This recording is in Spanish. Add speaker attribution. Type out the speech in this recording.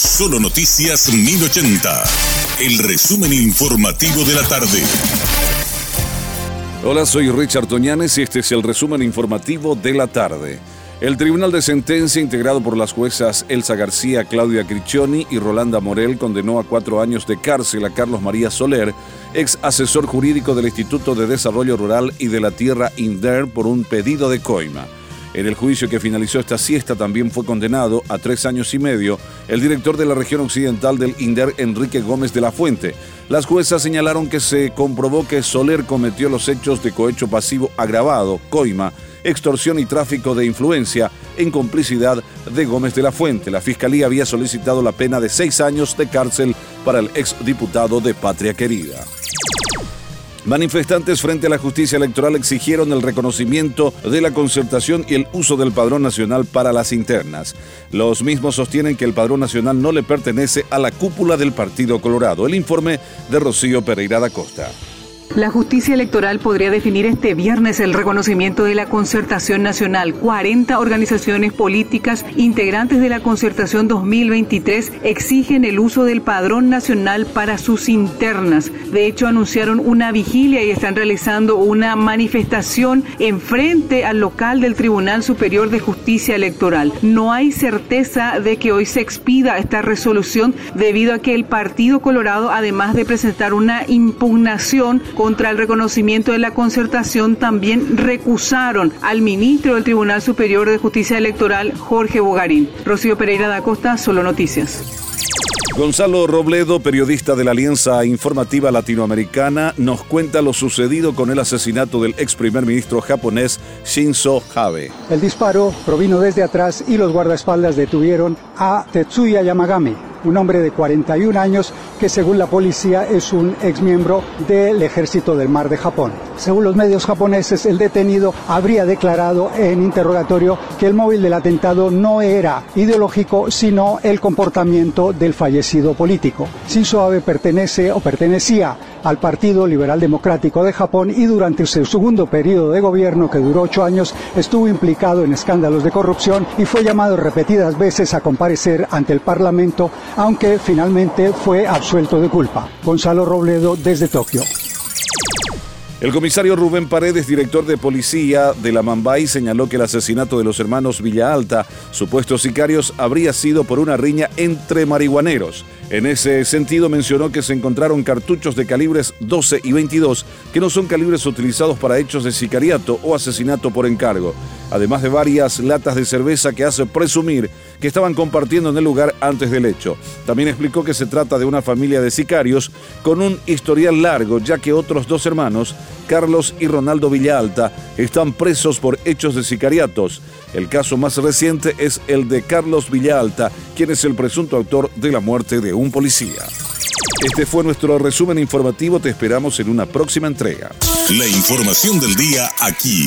Speaker 1: Solo Noticias 1080. El resumen informativo de la tarde.
Speaker 2: Hola, soy Richard Toñanes y este es el resumen informativo de la tarde. El Tribunal de Sentencia, integrado por las juezas Elsa García, Claudia Criccioni y Rolanda Morel, condenó a cuatro años de cárcel a Carlos María Soler, ex asesor jurídico del Instituto de Desarrollo Rural y de la Tierra INDER, por un pedido de coima. En el juicio que finalizó esta siesta también fue condenado a tres años y medio el director de la región occidental del INDER, Enrique Gómez de la Fuente. Las juezas señalaron que se comprobó que Soler cometió los hechos de cohecho pasivo agravado, coima, extorsión y tráfico de influencia en complicidad de Gómez de la Fuente. La Fiscalía había solicitado la pena de seis años de cárcel para el exdiputado de Patria Querida. Manifestantes frente a la justicia electoral exigieron el reconocimiento de la concertación y el uso del padrón nacional para las internas. Los mismos sostienen que el padrón nacional no le pertenece a la cúpula del Partido Colorado. El informe de Rocío Pereira da Costa.
Speaker 3: La justicia electoral podría definir este viernes el reconocimiento de la concertación nacional. 40 organizaciones políticas integrantes de la concertación 2023 exigen el uso del padrón nacional para sus internas. De hecho, anunciaron una vigilia y están realizando una manifestación en frente al local del Tribunal Superior de Justicia Electoral. No hay certeza de que hoy se expida esta resolución debido a que el Partido Colorado, además de presentar una impugnación, contra el reconocimiento de la concertación también recusaron al ministro del Tribunal Superior de Justicia Electoral, Jorge Bogarín. Rocío Pereira da Costa, Solo Noticias.
Speaker 2: Gonzalo Robledo, periodista de la Alianza Informativa Latinoamericana, nos cuenta lo sucedido con el asesinato del ex primer ministro japonés Shinzo Abe.
Speaker 4: El disparo provino desde atrás y los guardaespaldas detuvieron a Tetsuya Yamagami, un hombre de 41 años que según la policía es un exmiembro del ejército del mar de Japón. Según los medios japoneses, el detenido habría declarado en interrogatorio que el móvil del atentado no era ideológico, sino el comportamiento del fallecido político. Shinzo Abe pertenece o pertenecía al Partido Liberal Democrático de Japón y durante su segundo periodo de gobierno, que duró ocho años, estuvo implicado en escándalos de corrupción y fue llamado repetidas veces a comparecer ante el Parlamento, aunque finalmente fue absuelto de culpa. Gonzalo Robledo desde Tokio.
Speaker 2: El comisario Rubén Paredes, director de policía de la Mambay, señaló que el asesinato de los hermanos Villa Alta, supuestos sicarios, habría sido por una riña entre marihuaneros. En ese sentido mencionó que se encontraron cartuchos de calibres 12 y 22 que no son calibres utilizados para hechos de sicariato o asesinato por encargo, además de varias latas de cerveza que hace presumir que estaban compartiendo en el lugar antes del hecho. También explicó que se trata de una familia de sicarios con un historial largo, ya que otros dos hermanos, Carlos y Ronaldo Villalta, están presos por hechos de sicariatos. El caso más reciente es el de Carlos Villalta, quien es el presunto autor de la muerte de un policía. Este fue nuestro resumen informativo, te esperamos en una próxima entrega.
Speaker 1: La información del día aquí,